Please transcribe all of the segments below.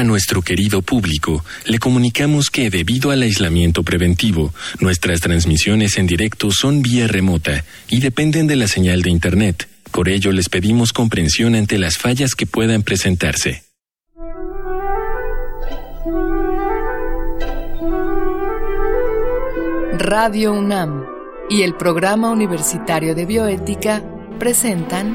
A nuestro querido público le comunicamos que debido al aislamiento preventivo, nuestras transmisiones en directo son vía remota y dependen de la señal de Internet. Por ello les pedimos comprensión ante las fallas que puedan presentarse. Radio UNAM y el Programa Universitario de Bioética presentan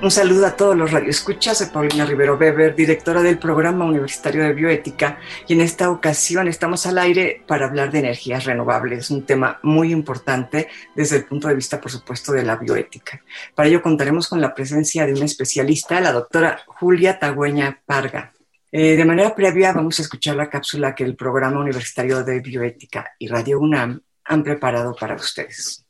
Un saludo a todos los radioescuchas. Soy Paulina Rivero Weber, directora del Programa Universitario de Bioética, y en esta ocasión estamos al aire para hablar de energías renovables, un tema muy importante desde el punto de vista, por supuesto, de la bioética. Para ello contaremos con la presencia de una especialista, la doctora Julia Tagüeña Parga. Eh, de manera previa vamos a escuchar la cápsula que el Programa Universitario de Bioética y Radio UNAM han preparado para ustedes.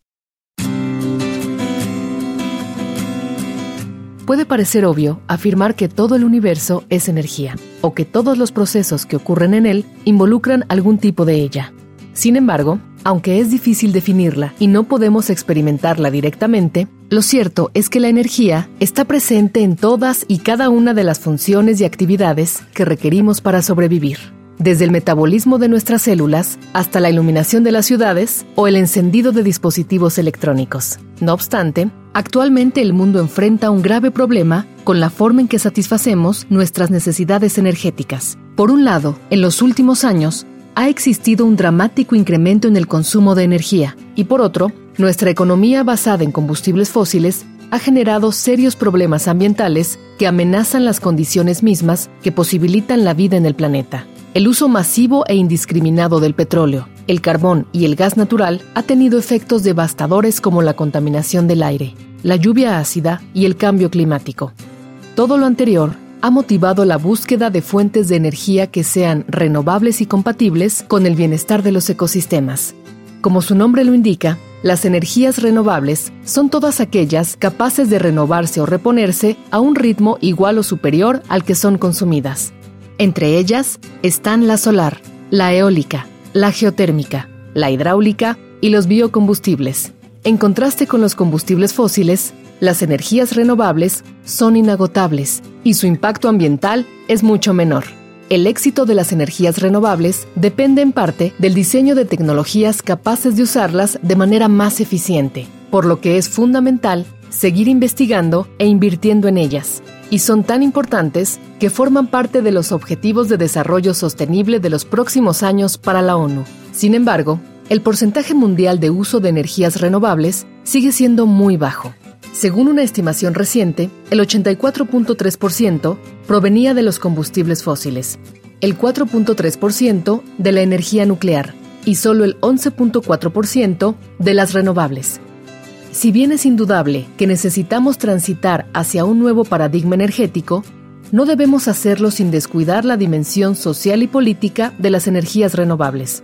Puede parecer obvio afirmar que todo el universo es energía, o que todos los procesos que ocurren en él involucran algún tipo de ella. Sin embargo, aunque es difícil definirla y no podemos experimentarla directamente, lo cierto es que la energía está presente en todas y cada una de las funciones y actividades que requerimos para sobrevivir desde el metabolismo de nuestras células hasta la iluminación de las ciudades o el encendido de dispositivos electrónicos. No obstante, actualmente el mundo enfrenta un grave problema con la forma en que satisfacemos nuestras necesidades energéticas. Por un lado, en los últimos años, ha existido un dramático incremento en el consumo de energía y por otro, nuestra economía basada en combustibles fósiles ha generado serios problemas ambientales que amenazan las condiciones mismas que posibilitan la vida en el planeta. El uso masivo e indiscriminado del petróleo, el carbón y el gas natural ha tenido efectos devastadores como la contaminación del aire, la lluvia ácida y el cambio climático. Todo lo anterior ha motivado la búsqueda de fuentes de energía que sean renovables y compatibles con el bienestar de los ecosistemas. Como su nombre lo indica, las energías renovables son todas aquellas capaces de renovarse o reponerse a un ritmo igual o superior al que son consumidas. Entre ellas están la solar, la eólica, la geotérmica, la hidráulica y los biocombustibles. En contraste con los combustibles fósiles, las energías renovables son inagotables y su impacto ambiental es mucho menor. El éxito de las energías renovables depende en parte del diseño de tecnologías capaces de usarlas de manera más eficiente, por lo que es fundamental seguir investigando e invirtiendo en ellas, y son tan importantes que forman parte de los Objetivos de Desarrollo Sostenible de los próximos años para la ONU. Sin embargo, el porcentaje mundial de uso de energías renovables sigue siendo muy bajo. Según una estimación reciente, el 84.3% provenía de los combustibles fósiles, el 4.3% de la energía nuclear y solo el 11.4% de las renovables. Si bien es indudable que necesitamos transitar hacia un nuevo paradigma energético, no debemos hacerlo sin descuidar la dimensión social y política de las energías renovables.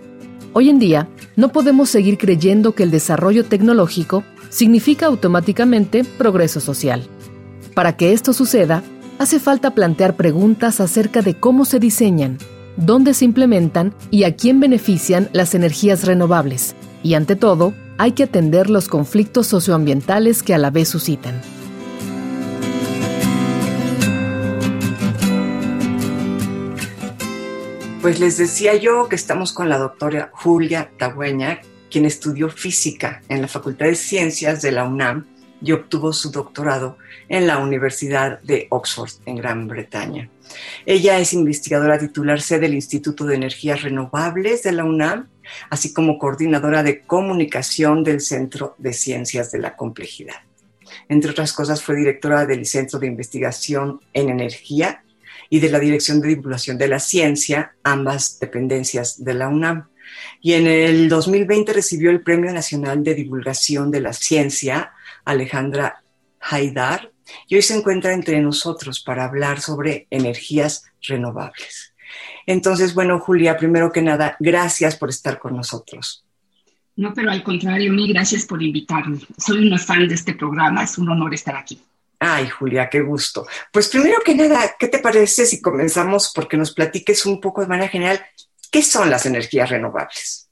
Hoy en día, no podemos seguir creyendo que el desarrollo tecnológico significa automáticamente progreso social. Para que esto suceda, hace falta plantear preguntas acerca de cómo se diseñan, dónde se implementan y a quién benefician las energías renovables, y ante todo, hay que atender los conflictos socioambientales que a la vez suscitan. Pues les decía yo que estamos con la doctora Julia Tagüeña, quien estudió física en la Facultad de Ciencias de la UNAM y obtuvo su doctorado en la Universidad de Oxford, en Gran Bretaña. Ella es investigadora titular C del Instituto de Energías Renovables de la UNAM así como coordinadora de comunicación del Centro de Ciencias de la Complejidad. Entre otras cosas, fue directora del Centro de Investigación en Energía y de la Dirección de Divulgación de la Ciencia, ambas dependencias de la UNAM. Y en el 2020 recibió el Premio Nacional de Divulgación de la Ciencia, Alejandra Haidar, y hoy se encuentra entre nosotros para hablar sobre energías renovables. Entonces, bueno, Julia, primero que nada, gracias por estar con nosotros. No, pero al contrario, mil gracias por invitarme. Soy una fan de este programa, es un honor estar aquí. Ay, Julia, qué gusto. Pues primero que nada, ¿qué te parece si comenzamos porque nos platiques un poco de manera general qué son las energías renovables?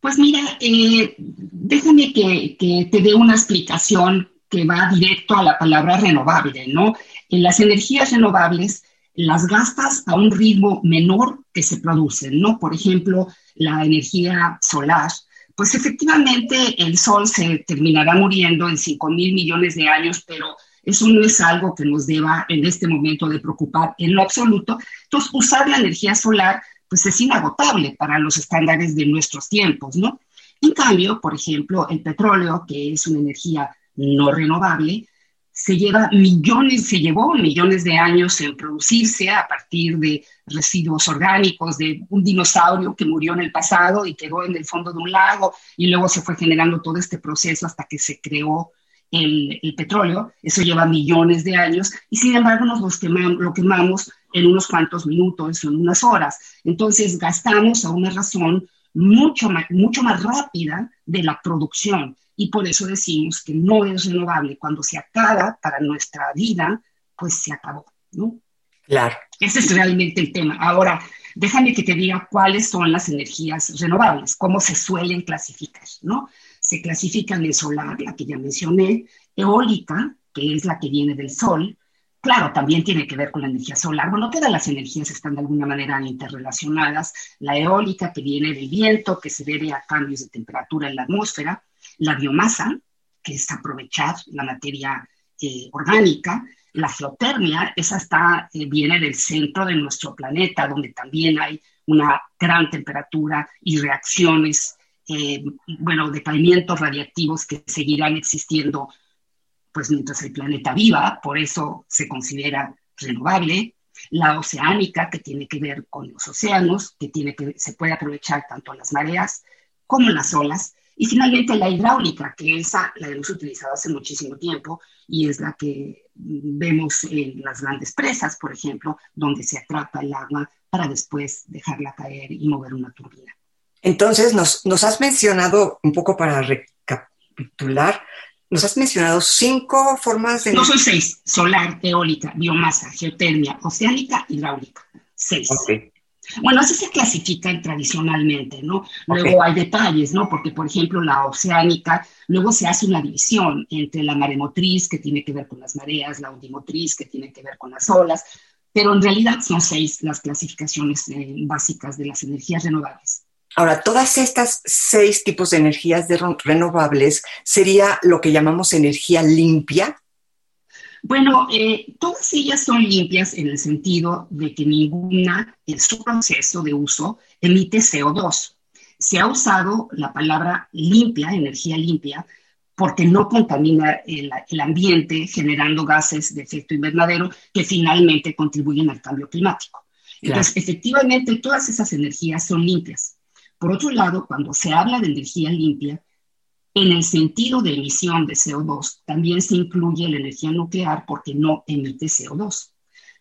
Pues mira, eh, déjame que, que, te dé una explicación que va directo a la palabra renovable, ¿no? En las energías renovables las gastas a un ritmo menor que se producen, ¿no? Por ejemplo, la energía solar, pues efectivamente el Sol se terminará muriendo en 5 mil millones de años, pero eso no es algo que nos deba en este momento de preocupar en lo absoluto. Entonces, usar la energía solar, pues es inagotable para los estándares de nuestros tiempos, ¿no? En cambio, por ejemplo, el petróleo, que es una energía no renovable, se lleva millones, se llevó millones de años en producirse a partir de residuos orgánicos de un dinosaurio que murió en el pasado y quedó en el fondo de un lago y luego se fue generando todo este proceso hasta que se creó el, petróleo. Eso lleva millones de años y sin embargo nos lo quemamos en unos cuantos minutos, en unas horas. Entonces gastamos a una razón mucho más rápida de la producción y por eso decimos que no es renovable. Cuando se acaba para nuestra vida, pues se acabó, ¿no? Claro. Ese es realmente el tema. Ahora, déjame que te diga cuáles son las energías renovables, cómo se suelen clasificar, ¿no? Se clasifican en solar, la que ya mencioné, eólica, que es la que viene del sol, Claro, también tiene que ver con la energía solar. Bueno, todas las energías están de alguna manera interrelacionadas. La eólica que viene del viento, que se debe a cambios de temperatura en la atmósfera, la biomasa, que es aprovechar la materia eh, orgánica, la geotermia, esa está, eh, viene del centro de nuestro planeta, donde también hay una gran temperatura y reacciones, eh, bueno, decaimientos radiactivos que seguirán existiendo pues mientras el planeta viva, por eso se considera renovable. La oceánica, que tiene que ver con los océanos, que, tiene que se puede aprovechar tanto las mareas como las olas. Y finalmente la hidráulica, que esa la hemos utilizado hace muchísimo tiempo y es la que vemos en las grandes presas, por ejemplo, donde se atrapa el agua para después dejarla caer y mover una turbina. Entonces, nos, nos has mencionado un poco para recapitular, nos has mencionado cinco formas de... No son seis, solar, eólica, biomasa, geotermia, oceánica, hidráulica. Seis. Okay. Bueno, así se clasifican tradicionalmente, ¿no? Luego hay detalles, ¿no? Porque, por ejemplo, la oceánica, luego se hace una división entre la maremotriz, que tiene que ver con las mareas, la ondimotriz, que tiene que ver con las olas, pero en realidad son seis las clasificaciones eh, básicas de las energías renovables. Ahora, todas estas seis tipos de energías renovables sería lo que llamamos energía limpia. Bueno, eh, todas ellas son limpias en el sentido de que ninguna en su proceso de uso emite CO2. Se ha usado la palabra limpia, energía limpia, porque no contamina el, ambiente generando gases de efecto invernadero que finalmente contribuyen al cambio climático. Entonces, efectivamente, todas esas energías son limpias. Por otro lado, cuando se habla de energía limpia, en el sentido de emisión de CO2, también se incluye la energía nuclear porque no emite CO2.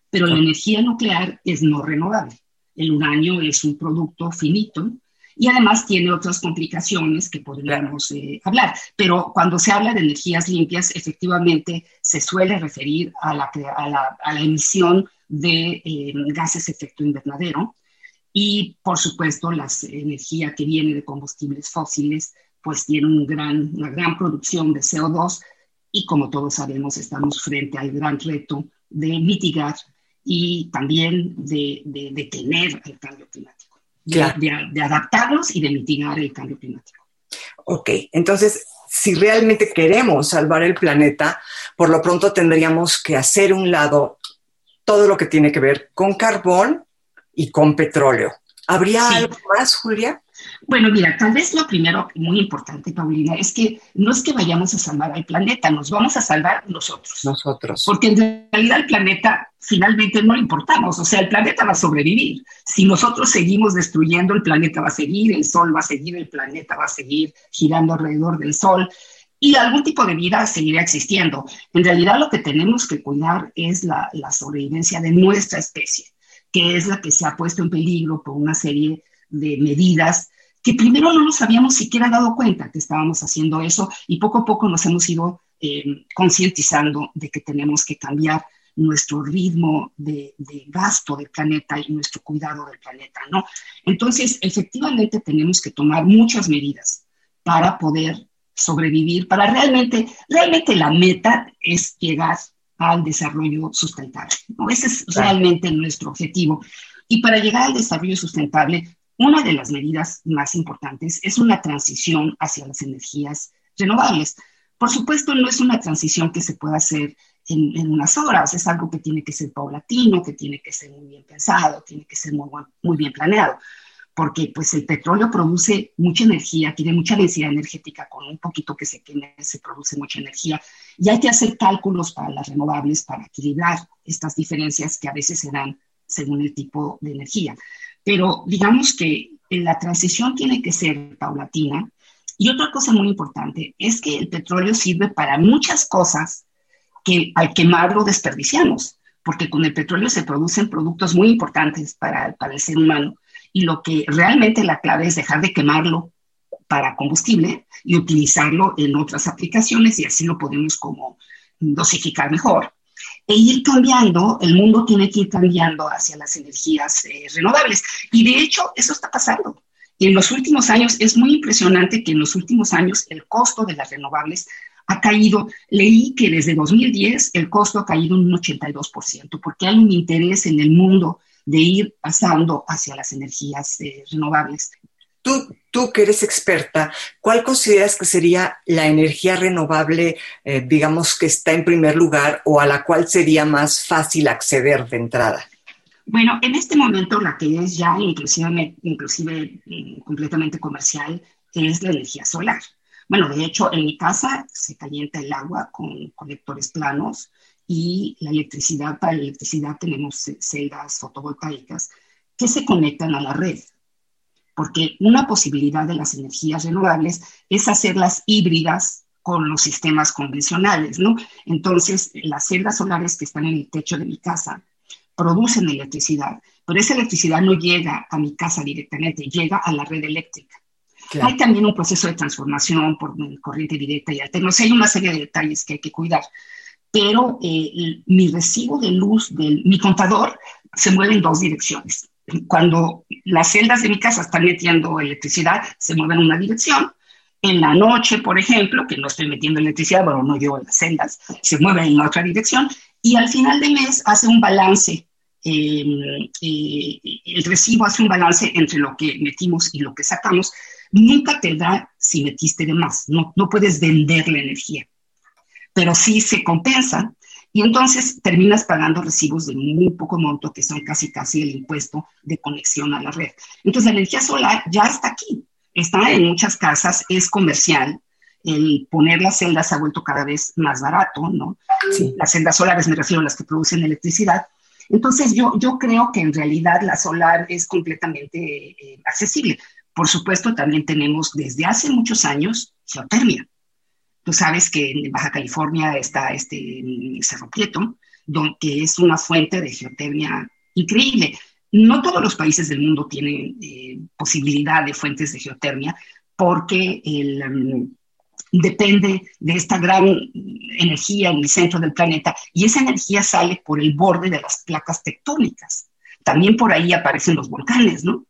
Pero la energía nuclear es no renovable. El uranio es un producto finito y además tiene otras complicaciones que podríamos eh, hablar. Pero cuando se habla de energías limpias, efectivamente se suele referir a la, a la, emisión de eh, gases efecto invernadero y, por supuesto, la energía que viene de combustibles fósiles pues tiene un gran, una gran producción de CO2 y como todos sabemos estamos frente al gran reto de mitigar y también de, de detener el cambio climático, de, de, adaptarnos y de mitigar el cambio climático. Ok, entonces si realmente queremos salvar el planeta, por lo pronto tendríamos que hacer un lado todo lo que tiene que ver con carbón y con petróleo. ¿Habría algo más, Julia? Bueno, mira, tal vez lo primero muy importante, Paulina, es que no es que vayamos a salvar al planeta, nos vamos a salvar nosotros. Nosotros. Porque en realidad el planeta finalmente no le importamos, o sea, el planeta va a sobrevivir. Si nosotros seguimos destruyendo, el planeta va a seguir, el Sol va a seguir, el planeta va a seguir girando alrededor del Sol y algún tipo de vida seguirá existiendo. En realidad lo que tenemos que cuidar es la, la sobrevivencia de nuestra especie, que es la que se ha puesto en peligro por una serie de medidas que primero no nos habíamos siquiera dado cuenta que estábamos haciendo eso y poco a poco nos hemos ido eh, concientizando de que tenemos que cambiar nuestro ritmo de, de, gasto del planeta y nuestro cuidado del planeta, ¿no? Entonces, efectivamente tenemos que tomar muchas medidas para poder sobrevivir, para realmente, realmente la meta es llegar al desarrollo sustentable, ¿no? Ese es realmente nuestro objetivo. Y para llegar al desarrollo sustentable, una de las medidas más importantes es una transición hacia las energías renovables. Por supuesto, no es una transición que se pueda hacer en, unas horas, es algo que tiene que ser paulatino, que tiene que ser muy bien pensado, tiene que ser muy, bien planeado, porque pues el petróleo produce mucha energía, tiene mucha densidad energética, con un poquito que se queme se produce mucha energía, y hay que hacer cálculos para las renovables para equilibrar estas diferencias que a veces se dan según el tipo de energía. Pero digamos que la transición tiene que ser paulatina. Y otra cosa muy importante es que el petróleo sirve para muchas cosas que al quemarlo desperdiciamos, porque con el petróleo se producen productos muy importantes para, el ser humano. Y lo que realmente la clave es dejar de quemarlo para combustible y utilizarlo en otras aplicaciones y así lo podemos como dosificar mejor e ir cambiando, el mundo tiene que ir cambiando hacia las energías eh, renovables. Y de hecho, eso está pasando. En los últimos años, es muy impresionante que en los últimos años el costo de las renovables ha caído. Leí que desde 2010 el costo ha caído un 82%, porque hay un interés en el mundo de ir pasando hacia las energías eh, renovables. Tú, tú que eres experta, ¿cuál consideras que sería la energía renovable, eh, digamos, que está en primer lugar o a la cual sería más fácil acceder de entrada? Bueno, en este momento la que es ya inclusive, inclusive mm, completamente comercial es la energía solar. Bueno, de hecho, en mi casa se calienta el agua con colectores planos y la electricidad, para la electricidad tenemos celdas fotovoltaicas que se conectan a la red porque una posibilidad de las energías renovables es hacerlas híbridas con los sistemas convencionales, ¿no? Entonces, las celdas solares que están en el techo de mi casa producen electricidad, pero esa electricidad no llega a mi casa directamente, llega a la red eléctrica. Hay también un proceso de transformación por corriente directa y alterna. O sea, hay una serie de detalles que hay que cuidar. Pero eh, mi recibo de luz, del, mi contador, se mueve en dos direcciones cuando las celdas de mi casa están metiendo electricidad, se mueven en una dirección. En la noche, por ejemplo, que no estoy metiendo electricidad, bueno, no yo las celdas, se mueven en otra dirección. Y al final de mes hace un balance, em, el recibo hace un balance entre lo que metimos y lo que sacamos. Nunca te da si metiste de más, no, no puedes vender la energía, pero sí se compensa y entonces terminas pagando recibos de muy poco monto, que son casi casi el impuesto de conexión a la red. Entonces la energía solar ya está aquí, está en muchas casas, es comercial. El poner las celdas ha vuelto cada vez más barato, ¿no? Sí. Las celdas solares me refiero a las que producen electricidad. Entonces yo, yo creo que en realidad la solar es completamente eh, accesible. Por supuesto, también tenemos desde hace muchos años geotermia. Tú sabes que en Baja California está este Cerro Prieto, que es una fuente de geotermia increíble. No todos los países del mundo tienen eh, posibilidad de fuentes de geotermia porque um, depende de esta gran energía en el centro del planeta y esa energía sale por el borde de las placas tectónicas. También por ahí aparecen los volcanes, ¿no?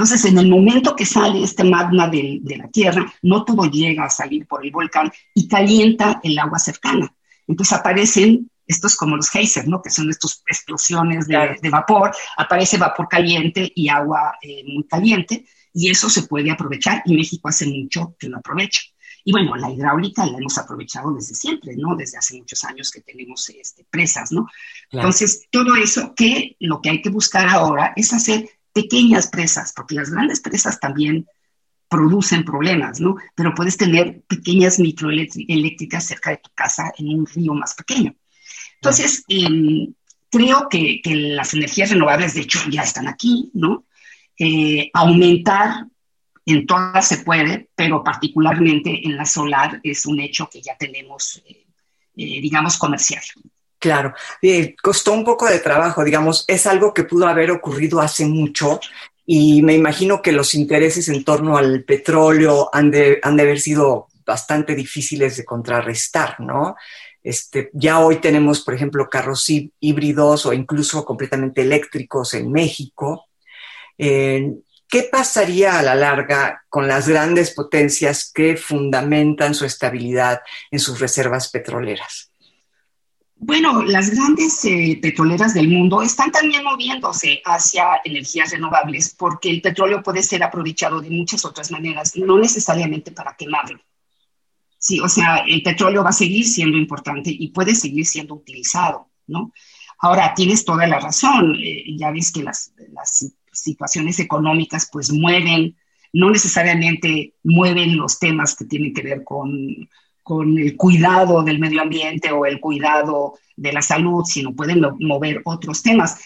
Entonces, en el momento que sale este magma de, la Tierra, no todo llega a salir por el volcán y calienta el agua cercana. Entonces aparecen estos como los geysers, ¿no? Que son estas explosiones de, vapor, aparece vapor caliente y agua eh, muy caliente, y eso se puede aprovechar, y México hace mucho que lo aprovecha. Y bueno, la hidráulica la hemos aprovechado desde siempre, ¿no? Desde hace muchos años que tenemos este, presas, ¿no? Entonces, todo eso que lo que hay que buscar ahora es hacer pequeñas presas, porque las grandes presas también producen problemas, ¿no? Pero puedes tener pequeñas microeléctricas cerca de tu casa en un río más pequeño. Entonces, em, creo que, las energías renovables, de hecho, ya están aquí, ¿no? Eh, aumentar en todas se puede, pero particularmente en la solar es un hecho que ya tenemos, eh, eh, digamos, comercial. Claro, costó un poco de trabajo, digamos, es algo que pudo haber ocurrido hace mucho y me imagino que los intereses en torno al petróleo han de, han de haber sido bastante difíciles de contrarrestar, ¿no? Este, ya hoy tenemos, por ejemplo, carros híbridos o incluso completamente eléctricos en México. Eh, ¿Qué pasaría a la larga con las grandes potencias que fundamentan su estabilidad en sus reservas petroleras? Bueno, las grandes eh, petroleras del mundo están también moviéndose hacia energías renovables porque el petróleo puede ser aprovechado de muchas otras maneras, no necesariamente para quemarlo. Sí, o sea, el petróleo va a seguir siendo importante y puede seguir siendo utilizado, ¿no? Ahora, tienes toda la razón, eh, ya ves que las, las situaciones económicas pues mueven, no necesariamente mueven los temas que tienen que ver con con el cuidado del medio ambiente o el cuidado de la salud, sino pueden mover otros temas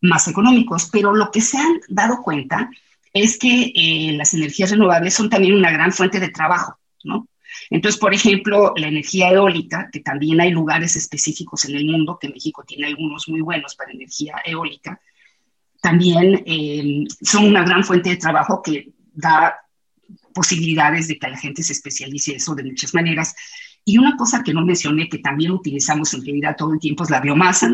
más económicos. Pero lo que se han dado cuenta es que eh, las energías renovables son también una gran fuente de trabajo, ¿no? Entonces, por ejemplo, la energía eólica, que también hay lugares específicos en el mundo, que México tiene algunos muy buenos para energía eólica, también eh, son una gran fuente de trabajo que da posibilidades de que la gente se especialice eso de muchas maneras. Y una cosa que no mencioné, que también utilizamos en realidad todo el tiempo, es la biomasa,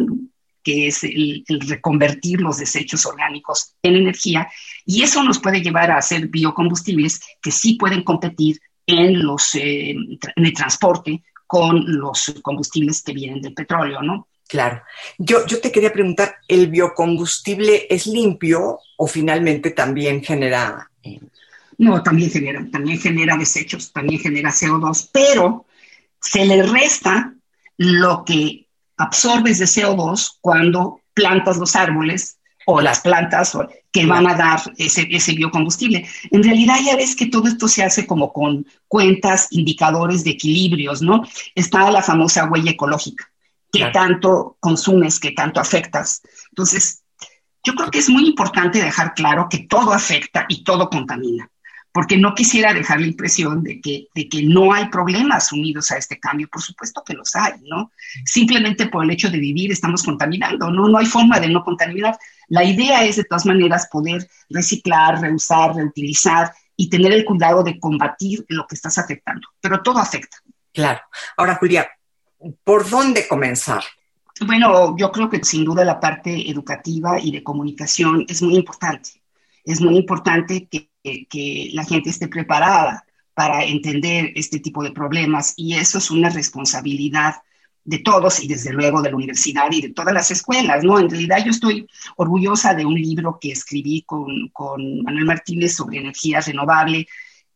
que es el, reconvertir los desechos orgánicos en energía. Y eso nos puede llevar a hacer biocombustibles que sí pueden competir en, los, eh, en el transporte con los combustibles que vienen del petróleo, ¿no? Claro. Yo, yo te quería preguntar, ¿el biocombustible es limpio o finalmente también genera eh, no, también genera, también genera desechos, también genera CO2, pero se le resta lo que absorbes de CO2 cuando plantas los árboles o las plantas que van a dar ese, ese, biocombustible. En realidad ya ves que todo esto se hace como con cuentas, indicadores de equilibrios, ¿no? Está la famosa huella ecológica, que tanto consumes, que tanto afectas. Entonces, yo creo que es muy importante dejar claro que todo afecta y todo contamina porque no quisiera dejar la impresión de que, de que no hay problemas unidos a este cambio. Por supuesto que los hay, ¿no? Simplemente por el hecho de vivir estamos contaminando, ¿no? No hay forma de no contaminar. La idea es, de todas maneras, poder reciclar, reusar, reutilizar y tener el cuidado de combatir lo que estás afectando. Pero todo afecta. Claro. Ahora, Julia, ¿por dónde comenzar? Bueno, yo creo que sin duda la parte educativa y de comunicación es muy importante. Es muy importante que que, la gente esté preparada para entender este tipo de problemas y eso es una responsabilidad de todos y desde luego de la universidad y de todas las escuelas, ¿no? En realidad yo estoy orgullosa de un libro que escribí con, con Manuel Martínez sobre energía renovable,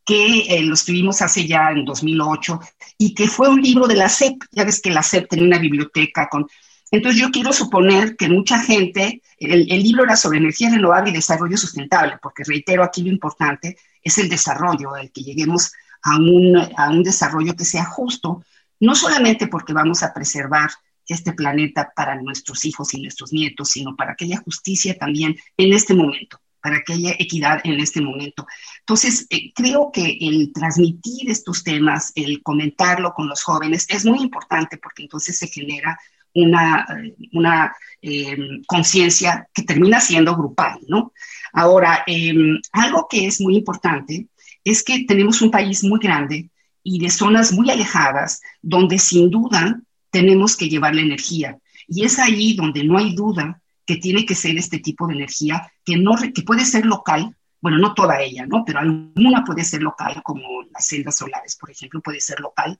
que eh, lo escribimos hace ya en 2008 y que fue un libro de la SEP. Ya ves que la SEP tenía una biblioteca con entonces yo quiero suponer que mucha gente, el, libro era sobre energía renovable y desarrollo sustentable, porque reitero aquí lo importante es el desarrollo, el que lleguemos a un, a un desarrollo que sea justo, no solamente porque vamos a preservar este planeta para nuestros hijos y nuestros nietos, sino para que haya justicia también en este momento, para que haya equidad en este momento. Entonces, eh, creo que el transmitir estos temas, el comentarlo con los jóvenes es muy importante porque entonces se genera una, una em, conciencia que termina siendo grupal, ¿no? Ahora, em, algo que es muy importante es que tenemos un país muy grande y de zonas muy alejadas donde sin duda tenemos que llevar la energía. Y es ahí donde no hay duda que tiene que ser este tipo de energía que, no, que puede ser local, bueno, no toda ella, ¿no? Pero alguna puede ser local, como las celdas solares, por ejemplo, puede ser local,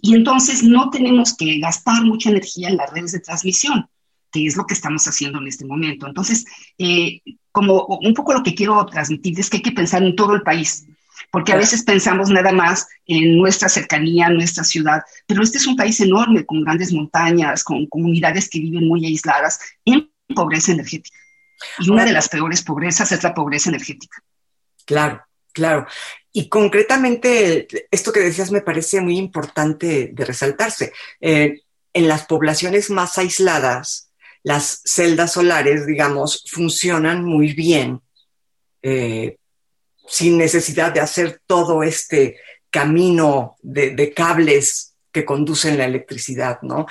y entonces no tenemos que gastar mucha energía en las redes de transmisión, que es lo que estamos haciendo en este momento. Entonces, eh, como un poco lo que quiero transmitir es que hay que pensar en todo el país, porque a veces pensamos nada más en nuestra cercanía, nuestra ciudad, pero este es un país enorme, con grandes montañas, con comunidades que viven muy aisladas en pobreza energética. Y una de las peores pobrezas es la pobreza energética. Claro, claro. Y concretamente, esto que decías me parece muy importante de resaltarse. Eh, en las poblaciones más aisladas, las celdas solares, digamos, funcionan muy bien, eh, sin necesidad de hacer todo este camino de, cables que conducen la electricidad, ¿no?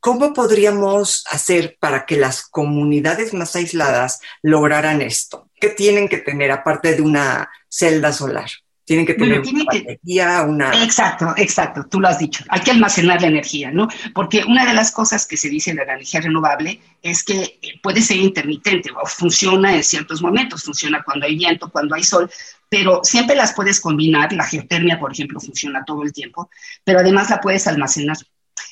¿Cómo podríamos hacer para que las comunidades más aisladas lograran esto? ¿Qué tienen que tener aparte de una celda solar? Tienen que tener una energía, una... Exacto, exacto, tú lo has dicho. Hay que almacenar la energía, ¿no? Porque una de las cosas que se dice de la energía renovable es que puede ser intermitente o funciona en ciertos momentos, funciona cuando hay viento, cuando hay sol, pero siempre las puedes combinar. La geotermia, por ejemplo, funciona todo el tiempo, pero además la puedes almacenar.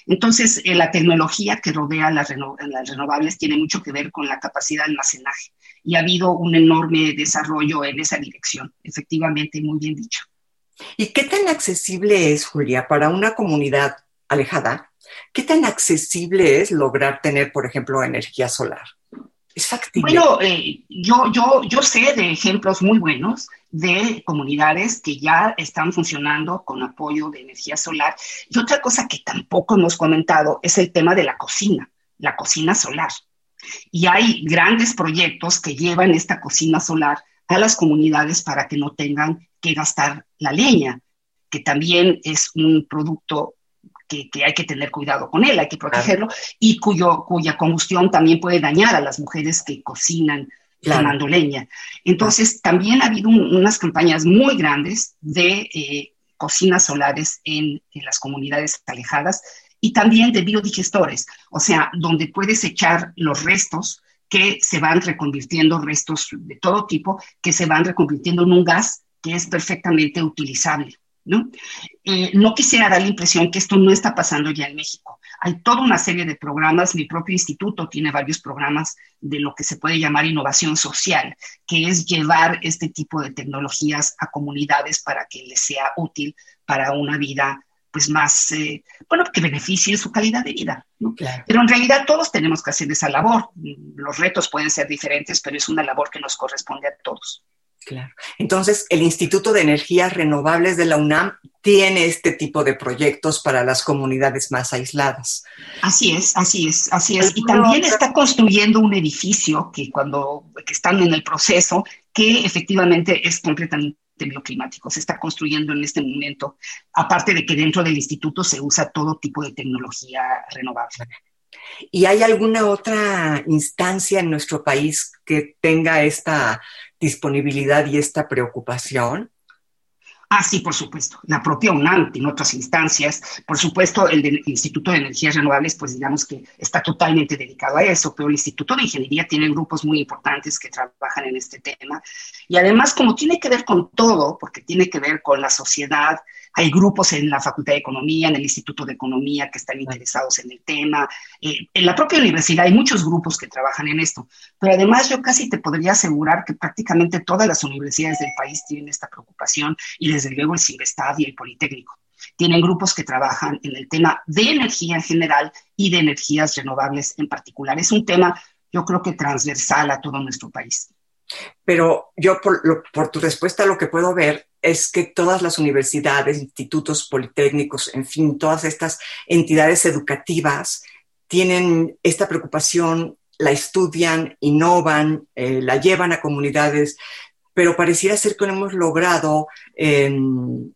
Entonces, eh, la tecnología que rodea las, las renovables tiene mucho que ver con la capacidad de almacenaje y ha habido un enorme desarrollo en esa dirección, efectivamente, muy bien dicho. ¿Y qué tan accesible es, Julia, para una comunidad alejada? ¿Qué tan accesible es lograr tener, por ejemplo, energía solar? ¿Es factible? Bueno, eh, yo, yo, yo sé de ejemplos muy buenos de comunidades que ya están funcionando con apoyo de energía solar. Y otra cosa que tampoco hemos comentado es el tema de la cocina, la cocina solar. Y hay grandes proyectos que llevan esta cocina solar a las comunidades para que no tengan que gastar la leña, que también es un producto que, hay que tener cuidado con él, hay que protegerlo, y cuyo, cuya combustión también puede dañar a las mujeres que cocinan quemando leña. Entonces, también ha habido unas campañas muy grandes de eh, cocinas solares en, en las comunidades alejadas y también de biodigestores, o sea, donde puedes echar los restos que se van reconvirtiendo, restos de todo tipo, que se van reconvirtiendo en un gas que es perfectamente utilizable. ¿no? Eh, no quisiera dar la impresión que esto no está pasando ya en México. Hay toda una serie de programas, mi propio instituto tiene varios programas de lo que se puede llamar innovación social, que es llevar este tipo de tecnologías a comunidades para que les sea útil para una vida pues más, eh, bueno, que beneficie su calidad de vida. Pero en realidad todos tenemos que hacer esa labor. Los retos pueden ser diferentes, pero es una labor que nos corresponde a todos. Claro. Entonces, el Instituto de Energías Renovables de la UNAM tiene este tipo de proyectos para las comunidades más aisladas. Así es, así es, así es. Y también está construyendo un edificio que cuando que están en el proceso, que efectivamente es completamente bioclimático. Se está construyendo en este momento, aparte de que dentro del instituto se usa todo tipo de tecnología renovable. ¿Y hay alguna otra instancia en nuestro país que tenga esta disponibilidad y esta preocupación? Ah, sí, por supuesto. La propia UNAM en otras instancias. Por supuesto, el Instituto de Energías Renovables, pues digamos que está totalmente dedicado a eso, pero el Instituto de Ingeniería tiene grupos muy importantes que trabajan en este tema. Y además, como tiene que ver con todo, porque tiene que ver con la sociedad, hay grupos en la Facultad de Economía, en el Instituto de Economía que están interesados en el tema. Eh, en la propia universidad hay muchos grupos que trabajan en esto. Pero además yo casi te podría asegurar que prácticamente todas las universidades del país tienen esta preocupación y desde luego el CIBESTAD y el Politécnico. Tienen grupos que trabajan en el tema de energía en general y de energías renovables en particular. Es un tema, yo creo que transversal a todo nuestro país. Pero yo, por, tu respuesta, lo que puedo ver es que todas las universidades, institutos politécnicos, en fin, todas estas entidades educativas tienen esta preocupación, la estudian, innovan, eh, la llevan a comunidades, pero pareciera ser que no hemos logrado em,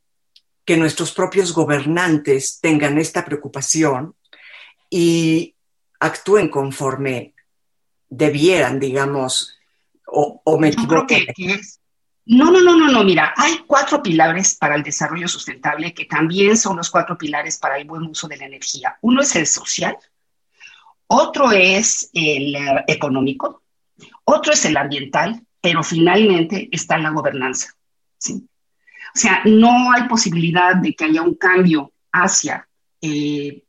que nuestros propios gobernantes tengan esta preocupación y actúen conforme debieran, digamos, o, me equivoco. No, no, no, no, no, mira, hay cuatro pilares para el desarrollo sustentable que también son los cuatro pilares para el buen uso de la energía. Uno es el social, otro es el eh, económico, otro es el ambiental, pero finalmente está la gobernanza. ¿sí? O sea, no hay posibilidad de que haya un cambio hacia eh,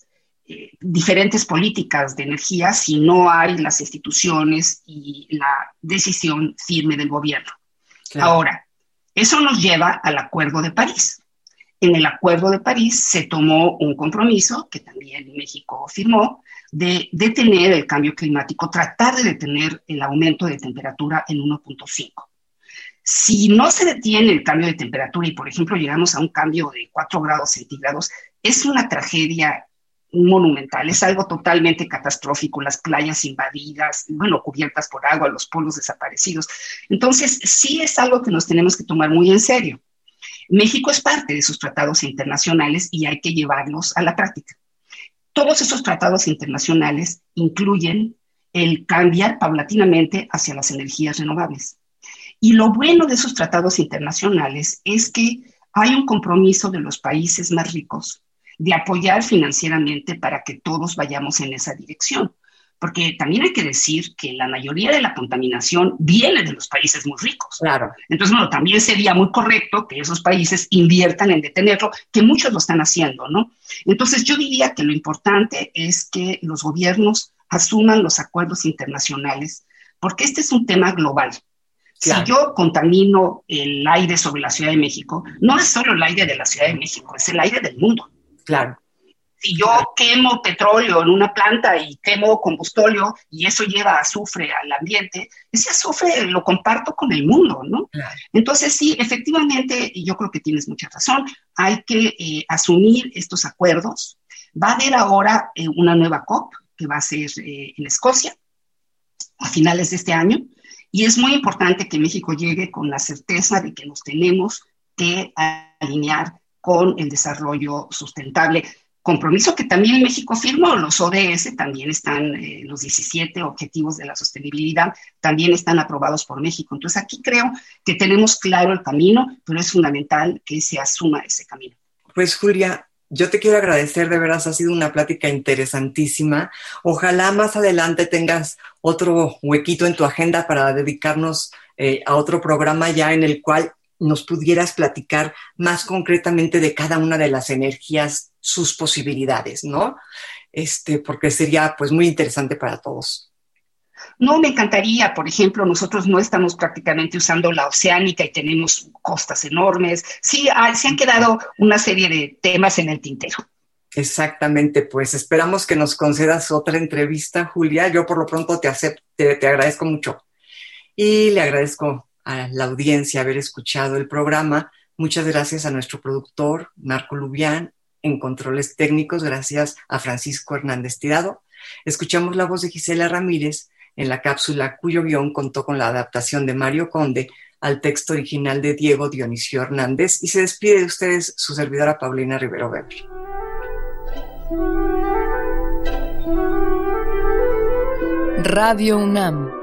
diferentes políticas de energía si no hay las instituciones y la decisión firme del gobierno. Ahora, eso nos lleva al Acuerdo de París. En el Acuerdo de París se tomó un compromiso, que también México firmó, de detener el cambio climático, tratar de detener el aumento de temperatura en 1.5. Si no se detiene el cambio de temperatura y, por ejemplo, llegamos a un cambio de 4 grados centígrados, es una tragedia monumental, es algo totalmente catastrófico, las playas invadidas, bueno, cubiertas por agua, los polos desaparecidos. Entonces, sí es algo que nos tenemos que tomar muy en serio. México es parte de esos tratados internacionales y hay que llevarlos a la práctica. todos esos tratados internacionales incluyen el cambiar paulatinamente hacia las energías renovables. Y lo bueno de esos tratados internacionales es que hay un compromiso de los países más ricos de apoyar financieramente para que todos vayamos en esa dirección. Porque también hay que decir que la mayoría de la contaminación viene de los países muy ricos. Claro. Entonces, bueno, también sería muy correcto que esos países inviertan en detenerlo, que muchos lo están haciendo, ¿no? Entonces, yo diría que lo importante es que los gobiernos asuman los acuerdos internacionales, porque este es un tema global. Si yo contamino el aire sobre la Ciudad de México, no es solo el aire de la Ciudad de México, es el aire del mundo. Claro. Si yo quemo petróleo en una planta y quemo combustóleo y eso lleva azufre al ambiente, ese azufre lo comparto con el mundo, ¿no? Entonces, sí, efectivamente, y yo creo que tienes mucha razón, hay que eh, asumir estos acuerdos. Va a haber ahora eh, una nueva COP que va a ser eh, en Escocia a finales de este año. Y es muy importante que México llegue con la certeza de que nos tenemos que alinear con el desarrollo sustentable. Compromiso que también México firmó, los ODS también están, eh, los 17 objetivos de la sostenibilidad también están aprobados por México. Entonces aquí creo que tenemos claro el camino, pero es fundamental que se asuma ese camino. Pues Julia, yo te quiero agradecer, de veras ha sido una plática interesantísima. Ojalá más adelante tengas otro huequito en tu agenda para dedicarnos eh, a otro programa ya en el cual nos pudieras platicar más concretamente de cada una de las energías, sus posibilidades, ¿no? Este, porque sería pues muy interesante para todos. No, me encantaría, por ejemplo, nosotros no estamos prácticamente usando la oceánica y tenemos costas enormes. Sí, se han quedado una serie de temas en el tintero. Exactamente, pues esperamos que nos concedas otra entrevista, Julia. Yo por lo pronto te acepto, te, agradezco mucho. Y le agradezco a la audiencia haber escuchado el programa. Muchas gracias a nuestro productor, Marco Lubián, en controles técnicos, gracias a Francisco Hernández Tirado. Escuchamos la voz de Gisela Ramírez en la cápsula cuyo guion contó con la adaptación de Mario Conde al texto original de Diego Dionisio Hernández y se despide de ustedes su servidora Paulina Rivero Weber. Radio UNAM